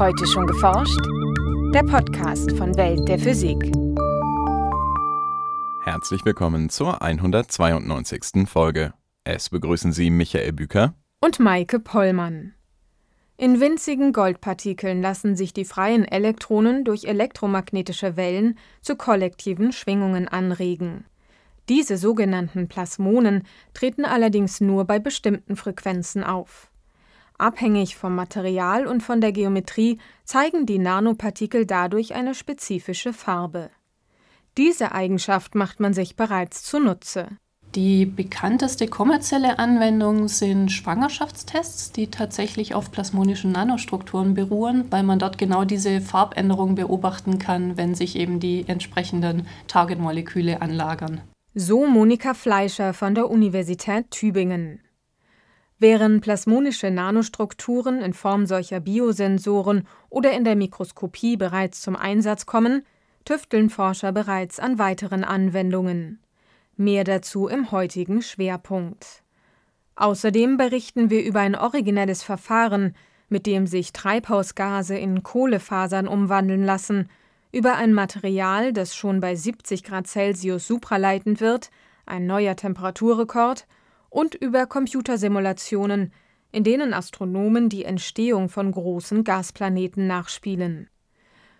Heute schon geforscht? Der Podcast von Welt der Physik. Herzlich willkommen zur 192. Folge. Es begrüßen Sie Michael Büker und Maike Pollmann. In winzigen Goldpartikeln lassen sich die freien Elektronen durch elektromagnetische Wellen zu kollektiven Schwingungen anregen. Diese sogenannten Plasmonen treten allerdings nur bei bestimmten Frequenzen auf. Abhängig vom Material und von der Geometrie zeigen die Nanopartikel dadurch eine spezifische Farbe. Diese Eigenschaft macht man sich bereits zunutze. Die bekannteste kommerzielle Anwendung sind Schwangerschaftstests, die tatsächlich auf plasmonischen Nanostrukturen beruhen, weil man dort genau diese Farbänderung beobachten kann, wenn sich eben die entsprechenden Targetmoleküle anlagern. So Monika Fleischer von der Universität Tübingen. Während plasmonische Nanostrukturen in Form solcher Biosensoren oder in der Mikroskopie bereits zum Einsatz kommen, tüfteln Forscher bereits an weiteren Anwendungen. Mehr dazu im heutigen Schwerpunkt. Außerdem berichten wir über ein originelles Verfahren, mit dem sich Treibhausgase in Kohlefasern umwandeln lassen, über ein Material, das schon bei 70 Grad Celsius supraleitend wird, ein neuer Temperaturrekord, und über Computersimulationen, in denen Astronomen die Entstehung von großen Gasplaneten nachspielen.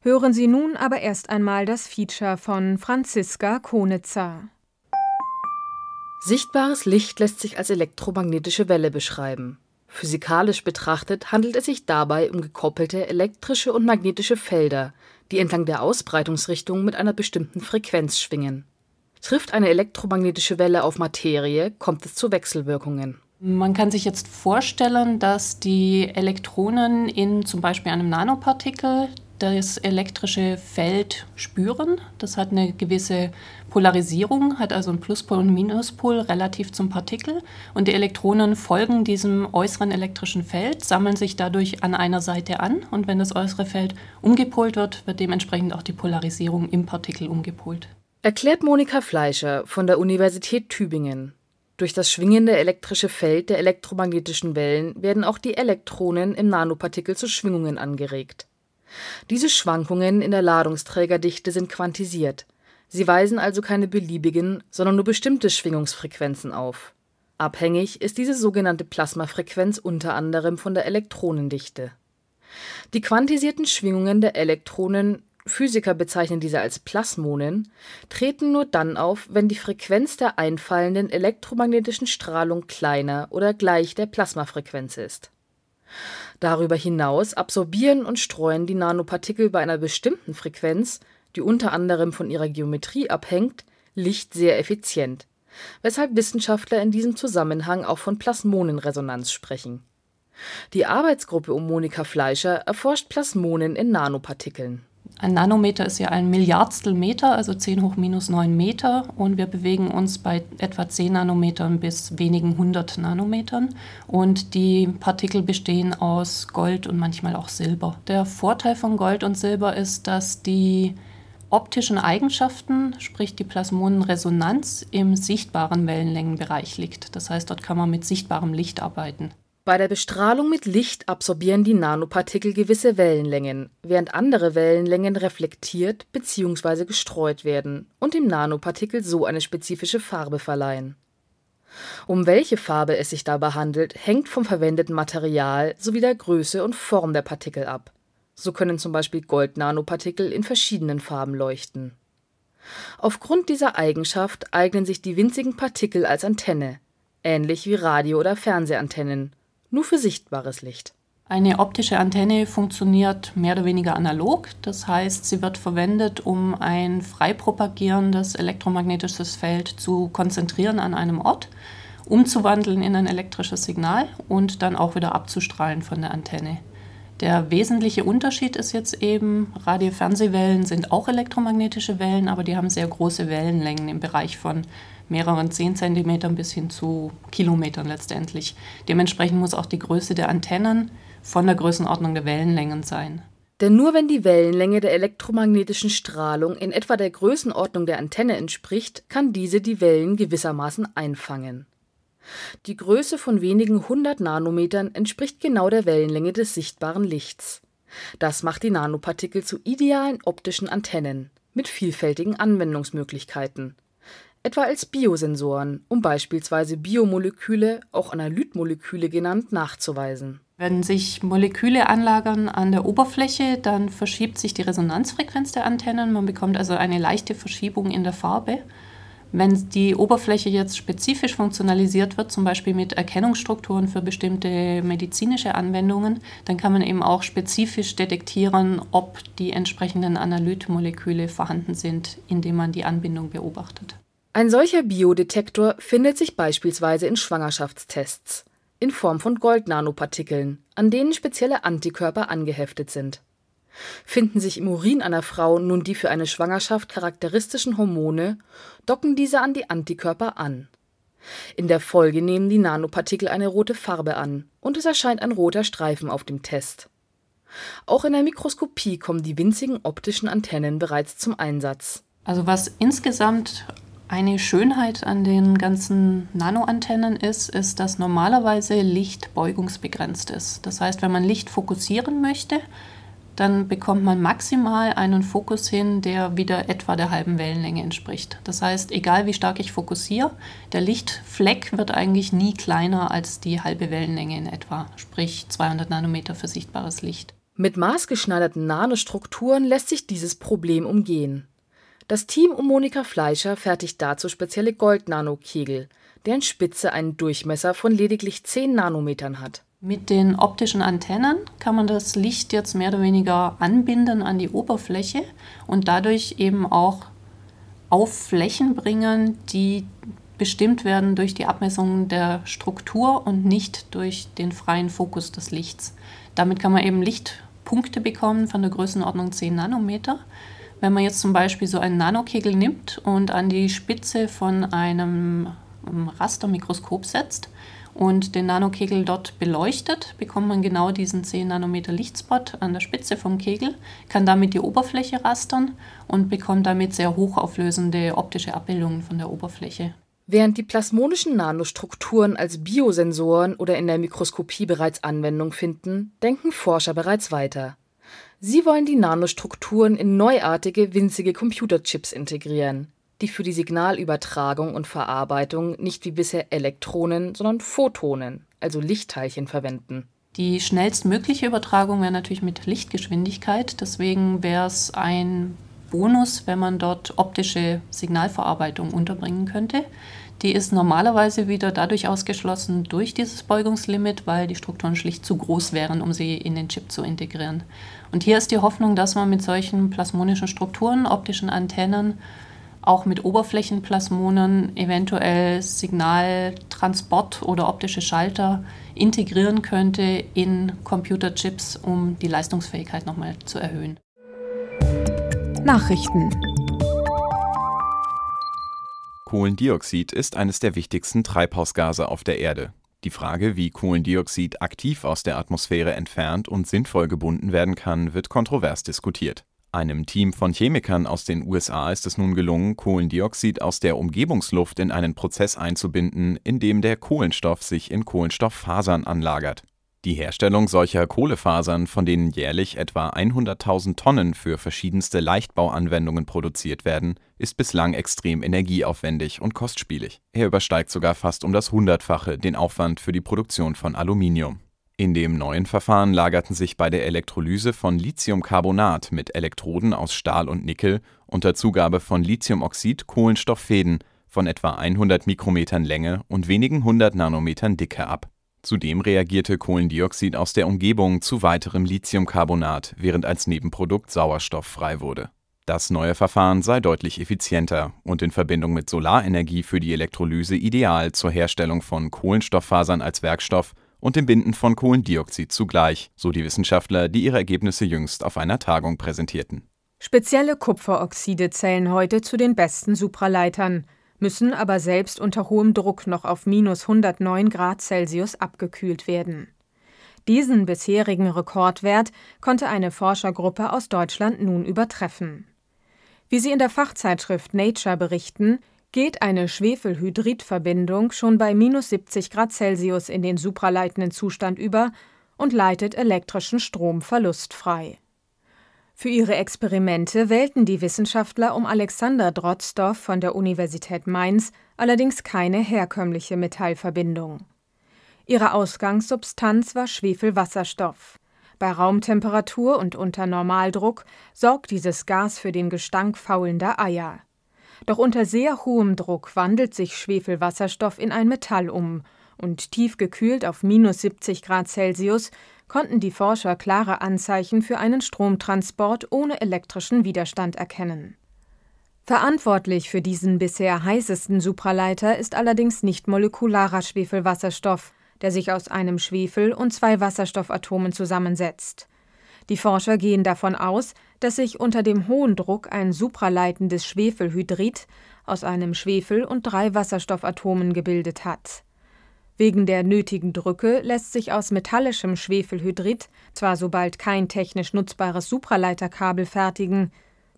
Hören Sie nun aber erst einmal das Feature von Franziska Konitzer. Sichtbares Licht lässt sich als elektromagnetische Welle beschreiben. Physikalisch betrachtet handelt es sich dabei um gekoppelte elektrische und magnetische Felder, die entlang der Ausbreitungsrichtung mit einer bestimmten Frequenz schwingen Trifft eine elektromagnetische Welle auf Materie, kommt es zu Wechselwirkungen. Man kann sich jetzt vorstellen, dass die Elektronen in zum Beispiel einem Nanopartikel das elektrische Feld spüren. Das hat eine gewisse Polarisierung, hat also einen Pluspol und Minuspol relativ zum Partikel. Und die Elektronen folgen diesem äußeren elektrischen Feld, sammeln sich dadurch an einer Seite an. Und wenn das äußere Feld umgepolt wird, wird dementsprechend auch die Polarisierung im Partikel umgepolt. Erklärt Monika Fleischer von der Universität Tübingen. Durch das schwingende elektrische Feld der elektromagnetischen Wellen werden auch die Elektronen im Nanopartikel zu Schwingungen angeregt. Diese Schwankungen in der Ladungsträgerdichte sind quantisiert. Sie weisen also keine beliebigen, sondern nur bestimmte Schwingungsfrequenzen auf. Abhängig ist diese sogenannte Plasmafrequenz unter anderem von der Elektronendichte. Die quantisierten Schwingungen der Elektronen Physiker bezeichnen diese als Plasmonen, treten nur dann auf, wenn die Frequenz der einfallenden elektromagnetischen Strahlung kleiner oder gleich der Plasmafrequenz ist. Darüber hinaus absorbieren und streuen die Nanopartikel bei einer bestimmten Frequenz, die unter anderem von ihrer Geometrie abhängt, Licht sehr effizient, weshalb Wissenschaftler in diesem Zusammenhang auch von Plasmonenresonanz sprechen. Die Arbeitsgruppe um Monika Fleischer erforscht Plasmonen in Nanopartikeln ein Nanometer ist ja ein Milliardstel Meter, also 10 hoch minus 9 Meter. Und wir bewegen uns bei etwa 10 Nanometern bis wenigen hundert Nanometern. Und die Partikel bestehen aus Gold und manchmal auch Silber. Der Vorteil von Gold und Silber ist, dass die optischen Eigenschaften, sprich die Plasmonenresonanz, im sichtbaren Wellenlängenbereich liegt. Das heißt, dort kann man mit sichtbarem Licht arbeiten. Bei der Bestrahlung mit Licht absorbieren die Nanopartikel gewisse Wellenlängen, während andere Wellenlängen reflektiert bzw. gestreut werden und dem Nanopartikel so eine spezifische Farbe verleihen. Um welche Farbe es sich dabei handelt, hängt vom verwendeten Material sowie der Größe und Form der Partikel ab. So können zum Beispiel Goldnanopartikel in verschiedenen Farben leuchten. Aufgrund dieser Eigenschaft eignen sich die winzigen Partikel als Antenne, ähnlich wie Radio- oder Fernsehantennen nur für sichtbares Licht. Eine optische Antenne funktioniert mehr oder weniger analog. Das heißt, sie wird verwendet, um ein frei propagierendes elektromagnetisches Feld zu konzentrieren an einem Ort, umzuwandeln in ein elektrisches Signal und dann auch wieder abzustrahlen von der Antenne. Der wesentliche Unterschied ist jetzt eben, Radio-Fernsehwellen sind auch elektromagnetische Wellen, aber die haben sehr große Wellenlängen im Bereich von mehreren 10 cm bis hin zu Kilometern letztendlich. Dementsprechend muss auch die Größe der Antennen von der Größenordnung der Wellenlängen sein. Denn nur wenn die Wellenlänge der elektromagnetischen Strahlung in etwa der Größenordnung der Antenne entspricht, kann diese die Wellen gewissermaßen einfangen. Die Größe von wenigen hundert Nanometern entspricht genau der Wellenlänge des sichtbaren Lichts. Das macht die Nanopartikel zu idealen optischen Antennen mit vielfältigen Anwendungsmöglichkeiten, etwa als Biosensoren, um beispielsweise Biomoleküle, auch Analytmoleküle genannt, nachzuweisen. Wenn sich Moleküle anlagern an der Oberfläche, dann verschiebt sich die Resonanzfrequenz der Antennen. Man bekommt also eine leichte Verschiebung in der Farbe. Wenn die Oberfläche jetzt spezifisch funktionalisiert wird, zum Beispiel mit Erkennungsstrukturen für bestimmte medizinische Anwendungen, dann kann man eben auch spezifisch detektieren, ob die entsprechenden Analytmoleküle vorhanden sind, indem man die Anbindung beobachtet. Ein solcher Biodetektor findet sich beispielsweise in Schwangerschaftstests in Form von Goldnanopartikeln, an denen spezielle Antikörper angeheftet sind. Finden sich im Urin einer Frau nun die für eine Schwangerschaft charakteristischen Hormone, docken diese an die Antikörper an. In der Folge nehmen die Nanopartikel eine rote Farbe an und es erscheint ein roter Streifen auf dem Test. Auch in der Mikroskopie kommen die winzigen optischen Antennen bereits zum Einsatz. Also was insgesamt eine Schönheit an den ganzen Nanoantennen ist, ist, dass normalerweise Licht beugungsbegrenzt ist. Das heißt, wenn man Licht fokussieren möchte, dann bekommt man maximal einen Fokus hin, der wieder etwa der halben Wellenlänge entspricht. Das heißt, egal wie stark ich fokussiere, der Lichtfleck wird eigentlich nie kleiner als die halbe Wellenlänge in etwa, sprich 200 Nanometer für sichtbares Licht. Mit maßgeschneiderten Nanostrukturen lässt sich dieses Problem umgehen. Das Team um Monika Fleischer fertigt dazu spezielle Gold-Nanokegel, deren Spitze einen Durchmesser von lediglich 10 Nanometern hat. Mit den optischen Antennen kann man das Licht jetzt mehr oder weniger anbinden an die Oberfläche und dadurch eben auch auf Flächen bringen, die bestimmt werden durch die Abmessung der Struktur und nicht durch den freien Fokus des Lichts. Damit kann man eben Lichtpunkte bekommen von der Größenordnung 10 Nanometer. Wenn man jetzt zum Beispiel so einen Nanokegel nimmt und an die Spitze von einem Rastermikroskop setzt, und den Nanokegel dort beleuchtet, bekommt man genau diesen 10 Nanometer Lichtspot an der Spitze vom Kegel, kann damit die Oberfläche rastern und bekommt damit sehr hochauflösende optische Abbildungen von der Oberfläche. Während die plasmonischen Nanostrukturen als Biosensoren oder in der Mikroskopie bereits Anwendung finden, denken Forscher bereits weiter. Sie wollen die Nanostrukturen in neuartige winzige Computerchips integrieren die für die Signalübertragung und Verarbeitung nicht wie bisher Elektronen, sondern Photonen, also Lichtteilchen, verwenden. Die schnellstmögliche Übertragung wäre natürlich mit Lichtgeschwindigkeit. Deswegen wäre es ein Bonus, wenn man dort optische Signalverarbeitung unterbringen könnte. Die ist normalerweise wieder dadurch ausgeschlossen durch dieses Beugungslimit, weil die Strukturen schlicht zu groß wären, um sie in den Chip zu integrieren. Und hier ist die Hoffnung, dass man mit solchen plasmonischen Strukturen, optischen Antennen auch mit Oberflächenplasmonen eventuell Signaltransport oder optische Schalter integrieren könnte in Computerchips, um die Leistungsfähigkeit nochmal zu erhöhen. Nachrichten Kohlendioxid ist eines der wichtigsten Treibhausgase auf der Erde. Die Frage, wie Kohlendioxid aktiv aus der Atmosphäre entfernt und sinnvoll gebunden werden kann, wird kontrovers diskutiert. Einem Team von Chemikern aus den USA ist es nun gelungen, Kohlendioxid aus der Umgebungsluft in einen Prozess einzubinden, in dem der Kohlenstoff sich in Kohlenstofffasern anlagert. Die Herstellung solcher Kohlefasern, von denen jährlich etwa 100.000 Tonnen für verschiedenste Leichtbauanwendungen produziert werden, ist bislang extrem energieaufwendig und kostspielig. Er übersteigt sogar fast um das Hundertfache den Aufwand für die Produktion von Aluminium in dem neuen Verfahren lagerten sich bei der Elektrolyse von Lithiumcarbonat mit Elektroden aus Stahl und Nickel unter Zugabe von Lithiumoxid Kohlenstofffäden von etwa 100 Mikrometern Länge und wenigen hundert Nanometern Dicke ab. Zudem reagierte Kohlendioxid aus der Umgebung zu weiterem Lithiumcarbonat, während als Nebenprodukt Sauerstoff frei wurde. Das neue Verfahren sei deutlich effizienter und in Verbindung mit Solarenergie für die Elektrolyse ideal zur Herstellung von Kohlenstofffasern als Werkstoff und dem Binden von Kohlendioxid zugleich, so die Wissenschaftler, die ihre Ergebnisse jüngst auf einer Tagung präsentierten. Spezielle Kupferoxide zählen heute zu den besten Supraleitern, müssen aber selbst unter hohem Druck noch auf minus 109 Grad Celsius abgekühlt werden. Diesen bisherigen Rekordwert konnte eine Forschergruppe aus Deutschland nun übertreffen. Wie sie in der Fachzeitschrift Nature berichten, geht eine Schwefelhydridverbindung schon bei minus 70 Grad Celsius in den supraleitenden Zustand über und leitet elektrischen Strom verlustfrei. Für ihre Experimente wählten die Wissenschaftler um Alexander Drozdov von der Universität Mainz allerdings keine herkömmliche Metallverbindung. Ihre Ausgangssubstanz war Schwefelwasserstoff. Bei Raumtemperatur und unter Normaldruck sorgt dieses Gas für den Gestank faulender Eier. Doch unter sehr hohem Druck wandelt sich Schwefelwasserstoff in ein Metall um, und tief gekühlt auf minus 70 Grad Celsius konnten die Forscher klare Anzeichen für einen Stromtransport ohne elektrischen Widerstand erkennen. Verantwortlich für diesen bisher heißesten Supraleiter ist allerdings nicht molekularer Schwefelwasserstoff, der sich aus einem Schwefel und zwei Wasserstoffatomen zusammensetzt. Die Forscher gehen davon aus, dass sich unter dem hohen Druck ein supraleitendes Schwefelhydrid aus einem Schwefel und drei Wasserstoffatomen gebildet hat. Wegen der nötigen Drücke lässt sich aus metallischem Schwefelhydrid zwar sobald kein technisch nutzbares Supraleiterkabel fertigen,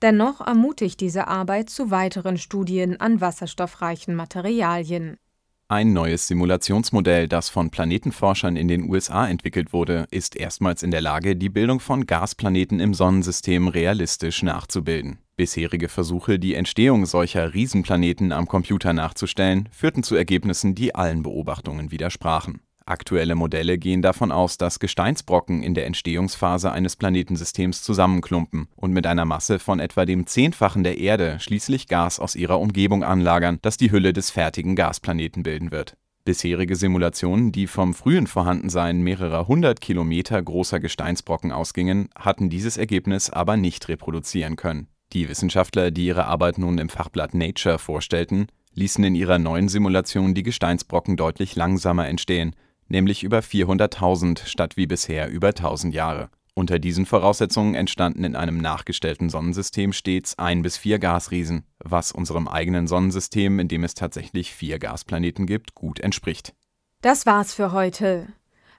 dennoch ermutigt diese Arbeit zu weiteren Studien an wasserstoffreichen Materialien. Ein neues Simulationsmodell, das von Planetenforschern in den USA entwickelt wurde, ist erstmals in der Lage, die Bildung von Gasplaneten im Sonnensystem realistisch nachzubilden. Bisherige Versuche, die Entstehung solcher Riesenplaneten am Computer nachzustellen, führten zu Ergebnissen, die allen Beobachtungen widersprachen. Aktuelle Modelle gehen davon aus, dass Gesteinsbrocken in der Entstehungsphase eines Planetensystems zusammenklumpen und mit einer Masse von etwa dem Zehnfachen der Erde schließlich Gas aus ihrer Umgebung anlagern, das die Hülle des fertigen Gasplaneten bilden wird. Bisherige Simulationen, die vom frühen Vorhandensein mehrerer hundert Kilometer großer Gesteinsbrocken ausgingen, hatten dieses Ergebnis aber nicht reproduzieren können. Die Wissenschaftler, die ihre Arbeit nun im Fachblatt Nature vorstellten, ließen in ihrer neuen Simulation die Gesteinsbrocken deutlich langsamer entstehen nämlich über 400.000 statt wie bisher über 1000 Jahre. Unter diesen Voraussetzungen entstanden in einem nachgestellten Sonnensystem stets ein bis vier Gasriesen, was unserem eigenen Sonnensystem, in dem es tatsächlich vier Gasplaneten gibt, gut entspricht. Das war's für heute.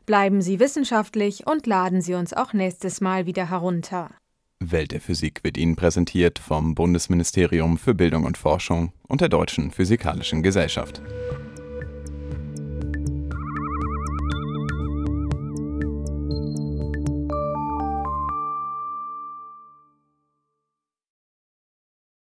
Bleiben Sie wissenschaftlich und laden Sie uns auch nächstes Mal wieder herunter. Welt der Physik wird Ihnen präsentiert vom Bundesministerium für Bildung und Forschung und der Deutschen Physikalischen Gesellschaft.